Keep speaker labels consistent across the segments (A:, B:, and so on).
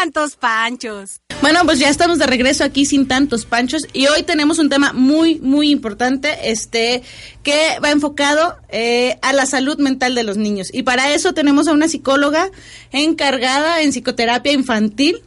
A: tantos panchos.
B: Bueno, pues ya estamos de regreso aquí sin tantos panchos y hoy tenemos un tema muy, muy importante, este, que va enfocado eh, a la salud mental de los niños. Y para eso tenemos a una psicóloga encargada en psicoterapia infantil.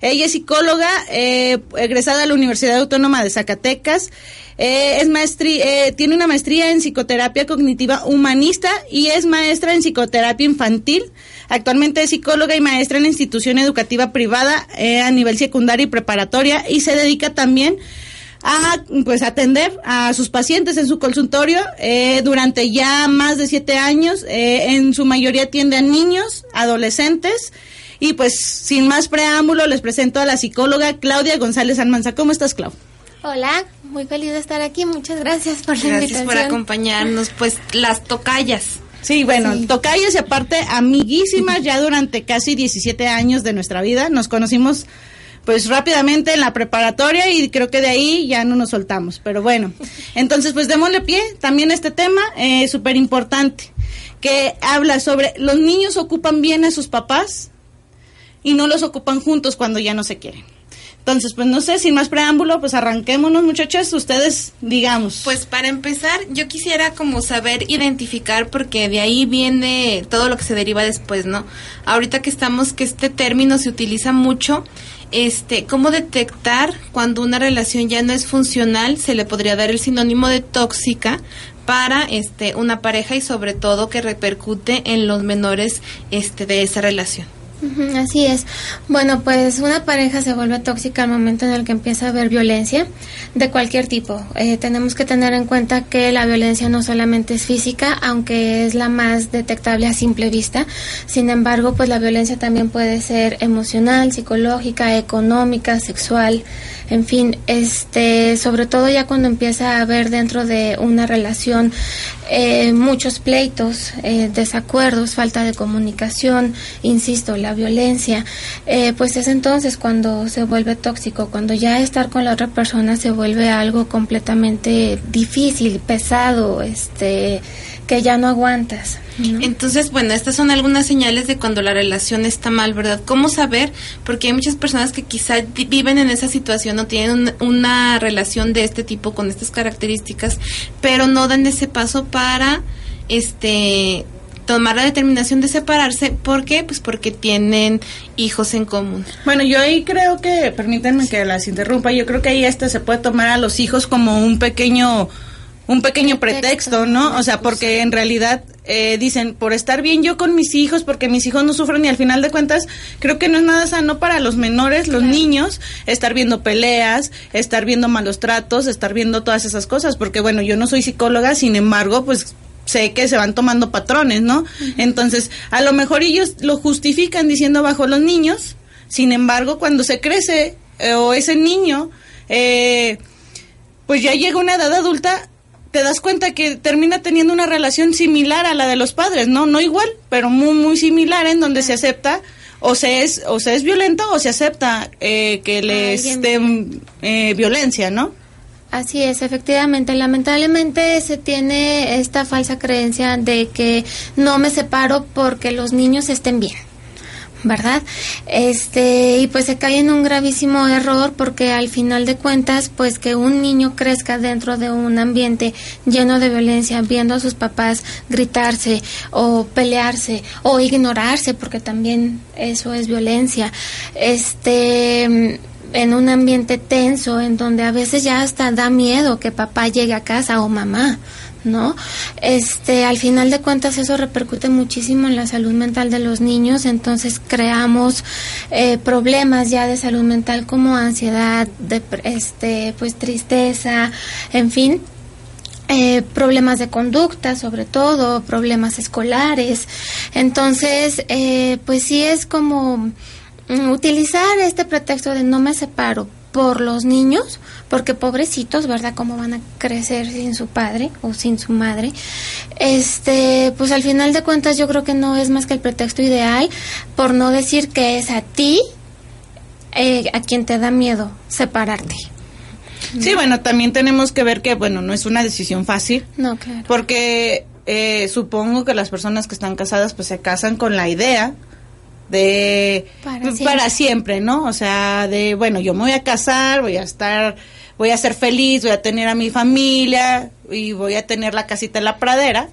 B: Ella es psicóloga, eh, egresada de la Universidad Autónoma de Zacatecas. Eh, es maestría, tiene una maestría en psicoterapia cognitiva humanista y es maestra en psicoterapia infantil. Actualmente es psicóloga y maestra en la institución educativa privada eh, a nivel secundaria y preparatoria y se dedica también a pues atender a sus pacientes en su consultorio eh, durante ya más de siete años. Eh, en su mayoría atiende a niños, adolescentes. Y pues sin más preámbulo les presento a la psicóloga Claudia González Almanza. ¿Cómo estás, Clau?
C: Hola, muy feliz de estar aquí. Muchas gracias por la
A: Gracias
C: invitación.
A: por acompañarnos. Pues las tocallas.
B: Sí, bueno, tocayas y aparte amiguísimas ya durante casi 17 años de nuestra vida. Nos conocimos pues rápidamente en la preparatoria y creo que de ahí ya no nos soltamos. Pero bueno, entonces pues démosle pie también a este tema eh, súper importante que habla sobre los niños ocupan bien a sus papás y no los ocupan juntos cuando ya no se quieren. Entonces, pues no sé, sin más preámbulo, pues arranquémonos muchachas, ustedes digamos.
A: Pues para empezar, yo quisiera como saber identificar, porque de ahí viene todo lo que se deriva después, ¿no? Ahorita que estamos, que este término se utiliza mucho, este, cómo detectar cuando una relación ya no es funcional, se le podría dar el sinónimo de tóxica para este una pareja y sobre todo que repercute en los menores este de esa relación.
C: Así es. Bueno, pues una pareja se vuelve tóxica al momento en el que empieza a haber violencia de cualquier tipo. Eh, tenemos que tener en cuenta que la violencia no solamente es física, aunque es la más detectable a simple vista. Sin embargo, pues la violencia también puede ser emocional, psicológica, económica, sexual, en fin, este, sobre todo ya cuando empieza a haber dentro de una relación eh, muchos pleitos, eh, desacuerdos, falta de comunicación, insisto, la violencia, eh, pues es entonces cuando se vuelve tóxico, cuando ya estar con la otra persona se vuelve algo completamente difícil, pesado, este, que ya no aguantas. ¿no?
A: Entonces, bueno, estas son algunas señales de cuando la relación está mal, ¿verdad? ¿Cómo saber? Porque hay muchas personas que quizá viven en esa situación o tienen un- una relación de este tipo con estas características, pero no dan ese paso para este tomar la determinación de separarse, ¿por qué? Pues porque tienen hijos en común.
B: Bueno, yo ahí creo que, permítanme que las interrumpa, yo creo que ahí hasta se puede tomar a los hijos como un pequeño, un pequeño pretexto, ¿no? O sea, porque en realidad eh, dicen, por estar bien yo con mis hijos, porque mis hijos no sufren y al final de cuentas creo que no es nada sano para los menores, los niños, estar viendo peleas, estar viendo malos tratos, estar viendo todas esas cosas, porque bueno, yo no soy psicóloga, sin embargo, pues sé que se van tomando patrones, ¿no? Entonces, a lo mejor ellos lo justifican diciendo bajo los niños, sin embargo, cuando se crece eh, o ese niño, eh, pues ya llega una edad adulta, te das cuenta que termina teniendo una relación similar a la de los padres, ¿no? No igual, pero muy, muy similar en donde se acepta o se es, o se es violento o se acepta eh, que les den eh, violencia, ¿no?
C: Así es, efectivamente. Lamentablemente se tiene esta falsa creencia de que no me separo porque los niños estén bien. ¿Verdad? Este, y pues se cae en un gravísimo error porque al final de cuentas, pues que un niño crezca dentro de un ambiente lleno de violencia, viendo a sus papás gritarse o pelearse o ignorarse, porque también eso es violencia. Este, en un ambiente tenso en donde a veces ya hasta da miedo que papá llegue a casa o mamá, ¿no? Este, al final de cuentas eso repercute muchísimo en la salud mental de los niños, entonces creamos eh, problemas ya de salud mental como ansiedad, este, pues tristeza, en fin, eh, problemas de conducta, sobre todo, problemas escolares. Entonces, eh, pues sí es como utilizar este pretexto de no me separo por los niños, porque pobrecitos, ¿verdad? ¿Cómo van a crecer sin su padre o sin su madre? Este, pues al final de cuentas yo creo que no es más que el pretexto ideal, por no decir que es a ti eh, a quien te da miedo separarte.
B: Sí, bueno, también tenemos que ver que, bueno, no es una decisión fácil.
C: No, claro.
B: Porque eh, supongo que las personas que están casadas, pues se casan con la idea de
C: Para
B: pues,
C: siempre.
B: para siempre, ¿no? O sea, de bueno, yo me voy a casar, voy a estar, voy a ser feliz, voy a tener a mi familia y voy a tener la casita en la pradera.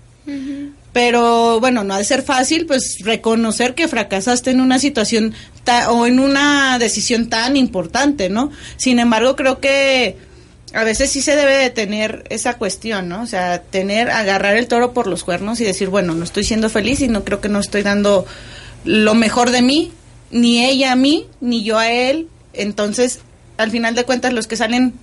B: Pero bueno, no ha de ser fácil, pues reconocer que fracasaste en una situación ta- o en una decisión tan importante, ¿no? Sin embargo, creo que a veces sí se debe de tener esa cuestión, ¿no? O sea, tener, agarrar el toro por los cuernos y decir, bueno, no estoy siendo feliz y no creo que no estoy dando lo mejor de mí, ni ella a mí, ni yo a él. Entonces, al final de cuentas, los que salen,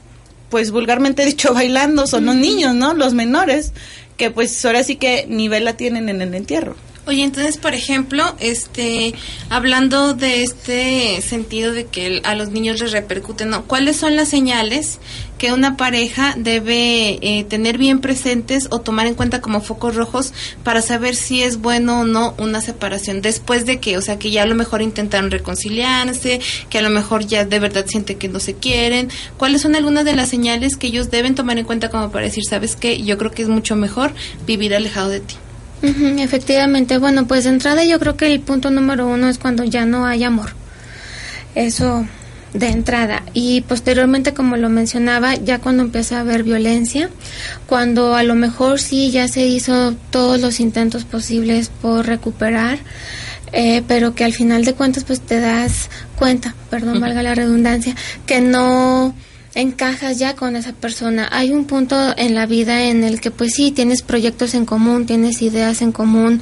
B: pues vulgarmente dicho, bailando son los niños, ¿no? Los menores, que pues ahora sí que ni vela tienen en el entierro.
A: Oye, entonces, por ejemplo, este, hablando de este sentido de que a los niños les repercute, ¿no? ¿Cuáles son las señales que una pareja debe eh, tener bien presentes o tomar en cuenta como focos rojos para saber si es bueno o no una separación después de que, o sea, que ya a lo mejor intentaron reconciliarse, que a lo mejor ya de verdad sienten que no se quieren? ¿Cuáles son algunas de las señales que ellos deben tomar en cuenta como para decir, sabes qué, yo creo que es mucho mejor vivir alejado de ti?
C: Efectivamente, bueno, pues de entrada yo creo que el punto número uno es cuando ya no hay amor. Eso de entrada. Y posteriormente, como lo mencionaba, ya cuando empieza a haber violencia, cuando a lo mejor sí ya se hizo todos los intentos posibles por recuperar, eh, pero que al final de cuentas pues te das cuenta, perdón, valga la redundancia, que no encajas ya con esa persona. Hay un punto en la vida en el que pues sí, tienes proyectos en común, tienes ideas en común,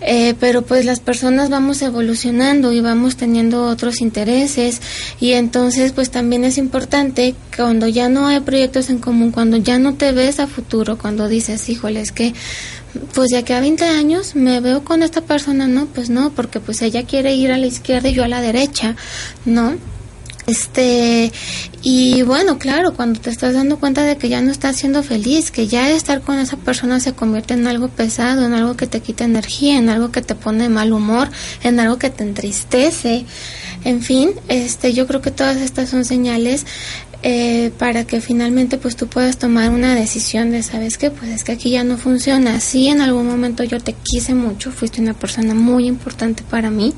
C: eh, pero pues las personas vamos evolucionando y vamos teniendo otros intereses y entonces pues también es importante cuando ya no hay proyectos en común, cuando ya no te ves a futuro, cuando dices, híjole, es que pues de aquí a 20 años me veo con esta persona, no, pues no, porque pues ella quiere ir a la izquierda y yo a la derecha, ¿no? Este, y bueno, claro, cuando te estás dando cuenta de que ya no estás siendo feliz, que ya estar con esa persona se convierte en algo pesado, en algo que te quita energía, en algo que te pone mal humor, en algo que te entristece, en fin, este, yo creo que todas estas son señales eh, para que finalmente pues tú puedas tomar una decisión de, ¿sabes qué? Pues es que aquí ya no funciona. Sí, en algún momento yo te quise mucho, fuiste una persona muy importante para mí,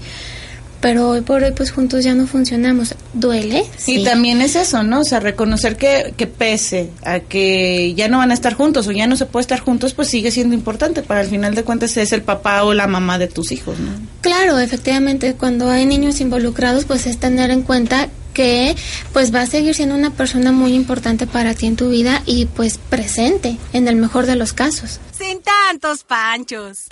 C: pero hoy por hoy pues juntos ya no funcionamos. ¿Duele? Sí.
B: Y también es eso, ¿no? O sea, reconocer que, que pese a que ya no van a estar juntos o ya no se puede estar juntos, pues sigue siendo importante. Para el final de cuentas es el papá o la mamá de tus hijos, ¿no?
C: Claro, efectivamente, cuando hay niños involucrados, pues es tener en cuenta que pues va a seguir siendo una persona muy importante para ti en tu vida y pues presente en el mejor de los casos.
D: Sin tantos panchos.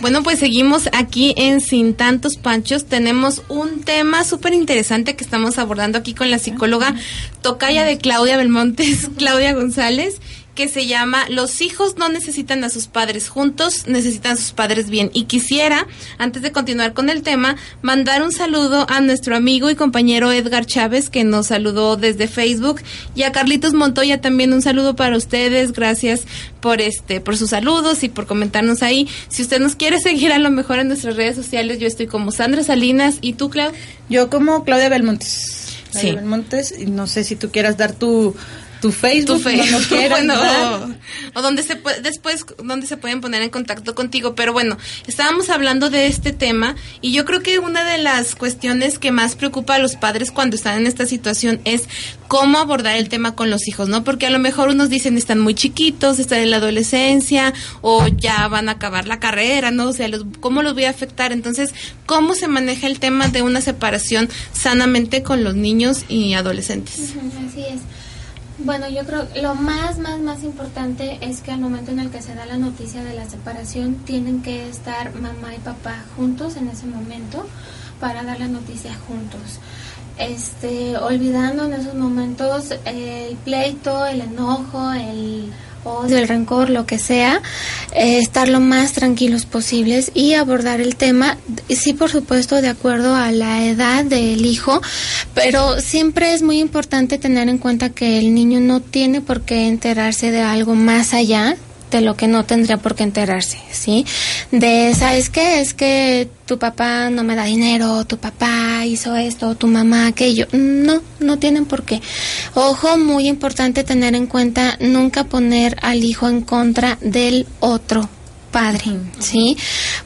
A: Bueno, pues seguimos aquí en Sin Tantos Panchos. Tenemos un tema súper interesante que estamos abordando aquí con la psicóloga tocaya de Claudia Belmontes, Claudia González, que se llama Los hijos no necesitan a sus padres juntos, necesitan a sus padres bien. Y quisiera, antes de continuar con el tema, mandar un saludo a nuestro amigo y compañero Edgar Chávez, que nos saludó desde Facebook, y a Carlitos Montoya también un saludo para ustedes. Gracias por este, por sus saludos y por comentarnos ahí. Si usted nos quiere seguir a lo mejor en nuestras redes sociales, yo estoy como Sandra Salinas y tú, Clau.
B: Yo como Claudia Belmontes. Claudia
A: Sí.
B: Belmontes, y no sé si tú quieras dar tu, tu Facebook,
A: tu
B: lo quieras
A: Bueno,
B: dar.
A: o donde se puede, después donde se pueden poner en contacto contigo, pero bueno, estábamos hablando de este tema y yo creo que una de las cuestiones que más preocupa a los padres cuando están en esta situación es cómo abordar el tema con los hijos, ¿no? Porque a lo mejor unos dicen están muy chiquitos, están en la adolescencia o ya van a acabar la carrera, ¿no? O sea, los- ¿cómo los voy a afectar? Entonces, ¿cómo se maneja el tema de una separación sanamente con los niños y adolescentes?
C: Así es. Bueno, yo creo que lo más, más, más importante es que al momento en el que se da la noticia de la separación, tienen que estar mamá y papá juntos en ese momento para dar la noticia juntos. este, olvidando en esos momentos el pleito, el enojo, el odio, el rencor, lo que sea, eh, estar lo más tranquilos posibles y abordar el tema, sí por supuesto de acuerdo a la edad del hijo, pero siempre es muy importante tener en cuenta que el niño no tiene por qué enterarse de algo más allá de lo que no tendría por qué enterarse, ¿sí? De, ¿sabes qué? Es que tu papá no me da dinero, tu papá hizo esto, tu mamá aquello. No, no tienen por qué. Ojo, muy importante tener en cuenta nunca poner al hijo en contra del otro padre, ¿sí?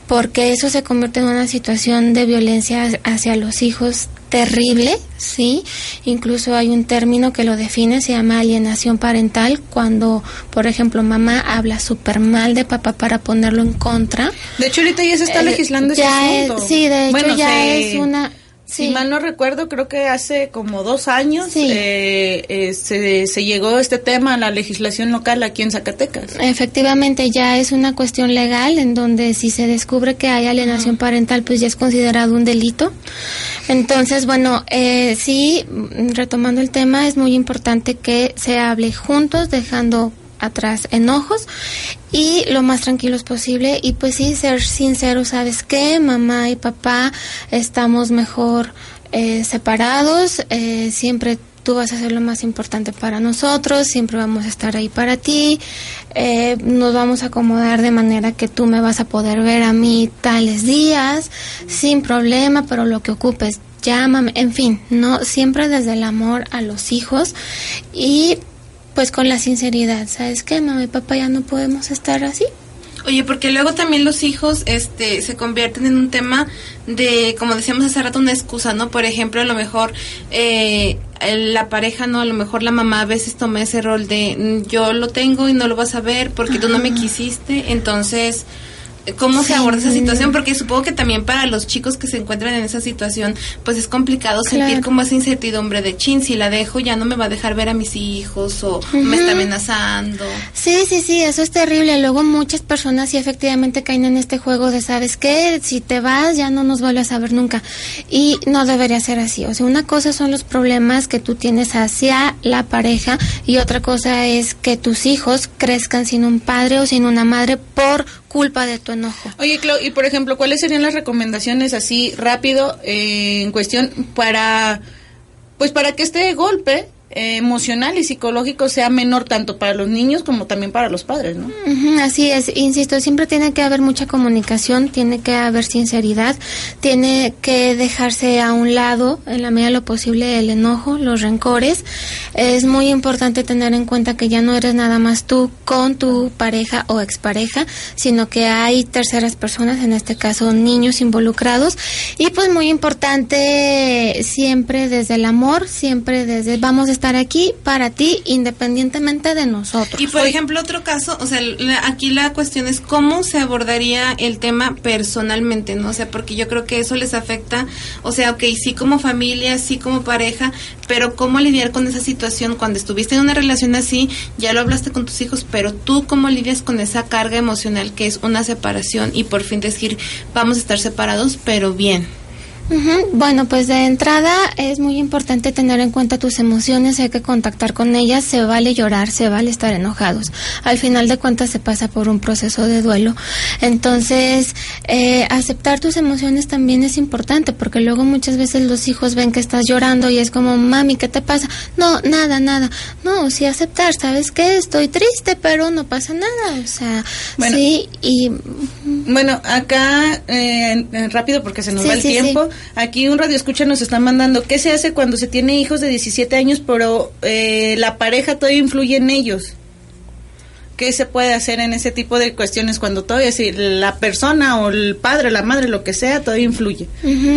C: Porque eso se convierte en una situación de violencia hacia los hijos terrible, ¿sí? Incluso hay un término que lo define, se llama alienación parental, cuando, por ejemplo, mamá habla súper mal de papá para ponerlo en contra.
B: De hecho, ahorita ya se está
C: Eh,
B: legislando ese
C: ya
B: asunto.
C: es- sí, de hecho
B: Bueno,
C: ya
B: se-
C: es una...
B: Si mal no recuerdo, creo que hace como dos años
C: Sí.
B: eh, eh, se, se llegó este tema a la legislación local aquí en Zacatecas.
C: Efectivamente, ya es una cuestión legal en donde si se descubre que hay alienación parental, pues ya es considerado un delito. Entonces, bueno, eh, sí, mm, retomando el tema, es muy importante que se hable juntos, dejando atrás enojos y lo más tranquilos posible. Y pues sí ser sinceros, ¿sabes qué? Mamá y papá estamos mejor eh, separados, eh, siempre tú vas a ser lo más importante para nosotros, siempre vamos a estar ahí para ti, eh, nos vamos a acomodar de manera que tú me vas a poder ver a mí tales días, sin problema, pero lo que ocupes, llámame, en fin, no, siempre desde el amor a los hijos. Y pues con la sinceridad, ¿sabes qué, mamá y papá ya no podemos estar así?
A: Oye, porque luego también los hijos este se convierten en un tema de, como decíamos hace rato, una excusa, ¿no? Por ejemplo, a lo mejor eh, la pareja, ¿no? A lo mejor la mamá a veces toma ese rol de "Mm, yo lo tengo y no lo vas a ver porque tú no me quisiste, entonces... ¿Cómo se aborda esa situación? Porque supongo que también para los chicos que se encuentran en esa situación, pues es complicado sentir como esa incertidumbre de chin, si la dejo ya no me va a dejar ver a mis hijos o me está amenazando.
C: Sí, sí, sí, eso es terrible. Luego muchas personas sí efectivamente caen en este juego de, ¿sabes qué? Si te vas ya no nos vuelves a ver nunca. Y no debería ser así. O sea, una cosa son los problemas que tú tienes hacia la pareja y otra cosa es que tus hijos crezcan sin un padre o sin una madre por culpa de tu enojo.
B: Oye, Clau, y por ejemplo, ¿cuáles serían las recomendaciones así rápido eh, en cuestión para, pues para que este golpe eh, emocional y psicológico sea menor tanto para los niños como también para los padres, ¿no?
C: Ujú, Así es, insisto, siempre tiene que haber mucha comunicación, tiene que haber sinceridad, tiene que dejarse a un lado, en la medida de lo posible, el enojo, los rencores. Es muy importante tener en cuenta que ya no eres nada más tú con tu pareja o expareja, sino que hay terceras personas, en este caso niños involucrados. Y pues muy importante siempre desde el amor, siempre desde vamos a estar aquí para ti independientemente de nosotros.
A: Y por ejemplo, otro caso, o sea, la- aquí la cuestión es cómo se abordaría el tema personalmente, ¿no? O sea, porque yo creo que eso les afecta, o sea, ok, sí como familia, sí como pareja, pero cómo lidiar con esa situación cuando estuviste en una relación así, ya lo hablaste con tus hijos, pero tú cómo lidias con esa carga emocional que es una separación y por fin decir, vamos a estar separados, pero bien.
C: Ujú, Bueno, pues de entrada es muy importante tener en cuenta tus emociones, hay que contactar con ellas, se vale llorar, se vale estar enojados. Al final de cuentas se pasa por un proceso de duelo. Entonces, eh, aceptar tus emociones también es importante, porque luego muchas veces los hijos ven que estás llorando y es como, mami, ¿qué te pasa? No, nada, nada. No, sí aceptar, ¿sabes qué? Estoy triste, pero no pasa nada. O sea,
B: Bueno.
C: sí, y
B: Bueno, acá, eh, rápido porque se nos
C: Sí,
B: va el
C: sí,
B: tiempo, aquí un radio escucha nos está mandando, ¿qué se hace cuando se tiene hijos de 17 años pero eh, la pareja todavía influye en ellos? ¿Qué se puede hacer en ese tipo de cuestiones cuando todavía si la persona o el padre, la madre, lo que sea, todavía influye?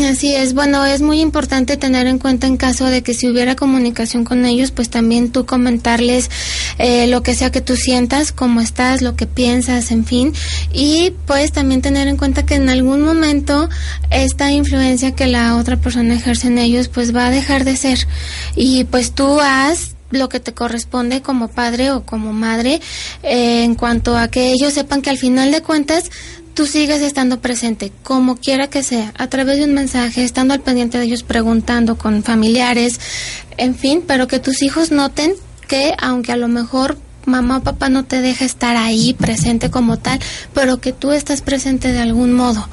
C: Así es, bueno, es muy importante tener en cuenta en caso de que si hubiera comunicación con ellos, pues también tú comentarles eh, lo que sea que tú sientas, cómo estás, lo que piensas, en fin, y pues también tener en cuenta que en algún momento esta influencia que la otra persona ejerce en ellos, pues va a dejar de ser, y pues tú haz lo que te corresponde como padre o como madre eh, en cuanto a que ellos sepan que al final de cuentas tú sigues estando presente, como quiera que sea, a través de un mensaje, estando al pendiente de ellos, preguntando con familiares, en fin, pero que tus hijos noten que aunque a lo mejor mamá o papá no te deja estar ahí presente como tal, pero que tú estás presente de algún modo.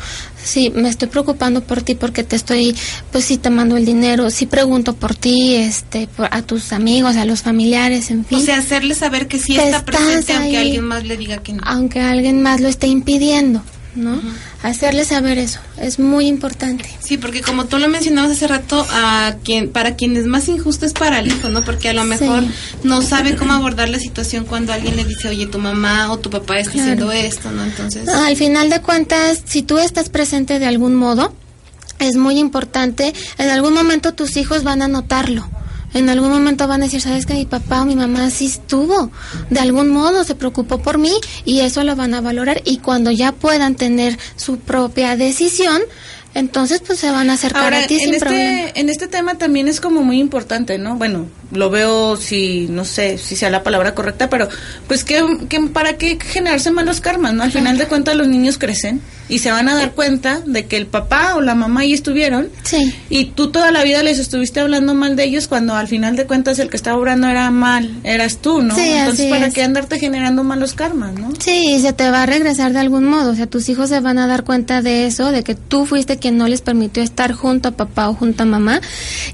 C: Sí, me estoy preocupando por ti porque te estoy, pues sí, te mando el dinero, sí pregunto por ti, este, a tus amigos, a los familiares, en fin.
A: O sea, hacerle saber que sí está presente aunque alguien más le diga que no.
C: Aunque alguien más lo esté impidiendo. ¿No? Hacerle saber eso es muy importante.
A: Sí, porque como tú lo mencionabas hace rato, a quien para quien es más injusto es para el hijo, ¿no? Porque a lo mejor no sabe cómo abordar la situación cuando alguien le dice, oye, tu mamá o tu papá está haciendo esto, ¿no? Entonces.
C: al final de cuentas, si tú estás presente de algún modo, es muy importante, en algún momento tus hijos van a notarlo en algún momento van a decir, sabes que mi papá o mi mamá sí estuvo, de algún modo se preocupó por mí y eso lo van a valorar. Y cuando ya puedan tener su propia decisión, entonces pues se van a acercar a ti
B: en este, En este tema también es como muy importante, ¿no? Bueno, lo veo si, no sé, si sea la palabra correcta, pero pues que, para qué generarse malos karmas, ¿no? Al final de cuentas los niños crecen y se van a dar cuenta de que el papá o la mamá ahí estuvieron
C: sí.
B: y tú toda la vida les estuviste hablando mal de ellos cuando al final de cuentas el que estaba obrando era mal, eras tú, ¿no?
C: Sí,
B: Entonces, ¿para qué andarte generando malos karmas, no?
C: Sí, se te va a regresar de algún modo, o sea, tus hijos se van a dar cuenta de eso, de que tú fuiste quien no les permitió estar junto a papá o junto a mamá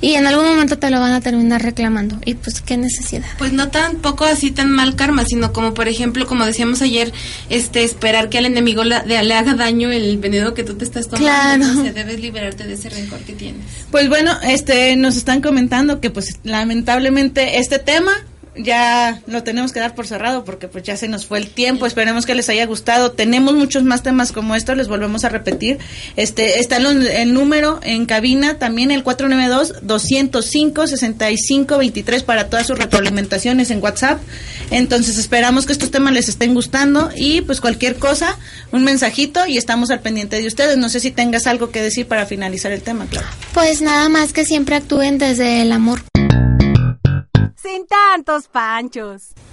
C: y en algún momento te lo van a terminar reclamando y pues qué necesidad.
A: Pues no tampoco así tan mal karma, sino como por ejemplo, como decíamos ayer, este esperar que al enemigo le, le haga daño el veneno que tú te estás tomando. Claro. debes liberarte de ese rencor que tienes.
B: Pues bueno, este nos están comentando que pues lamentablemente este tema ya lo tenemos que dar por cerrado porque pues ya se nos fue el tiempo. Esperemos que les haya gustado. Tenemos muchos más temas como estos, les volvemos a repetir. Este está el, número en cabina también el 492 205 6523 para todas sus retroalimentaciones en WhatsApp. Entonces, esperamos que estos temas les estén gustando y pues cualquier cosa, un mensajito y estamos al pendiente de ustedes. No sé si tengas algo que decir para finalizar el tema, claro.
C: Pues nada más que siempre actúen desde el amor
D: sin tantos panchos.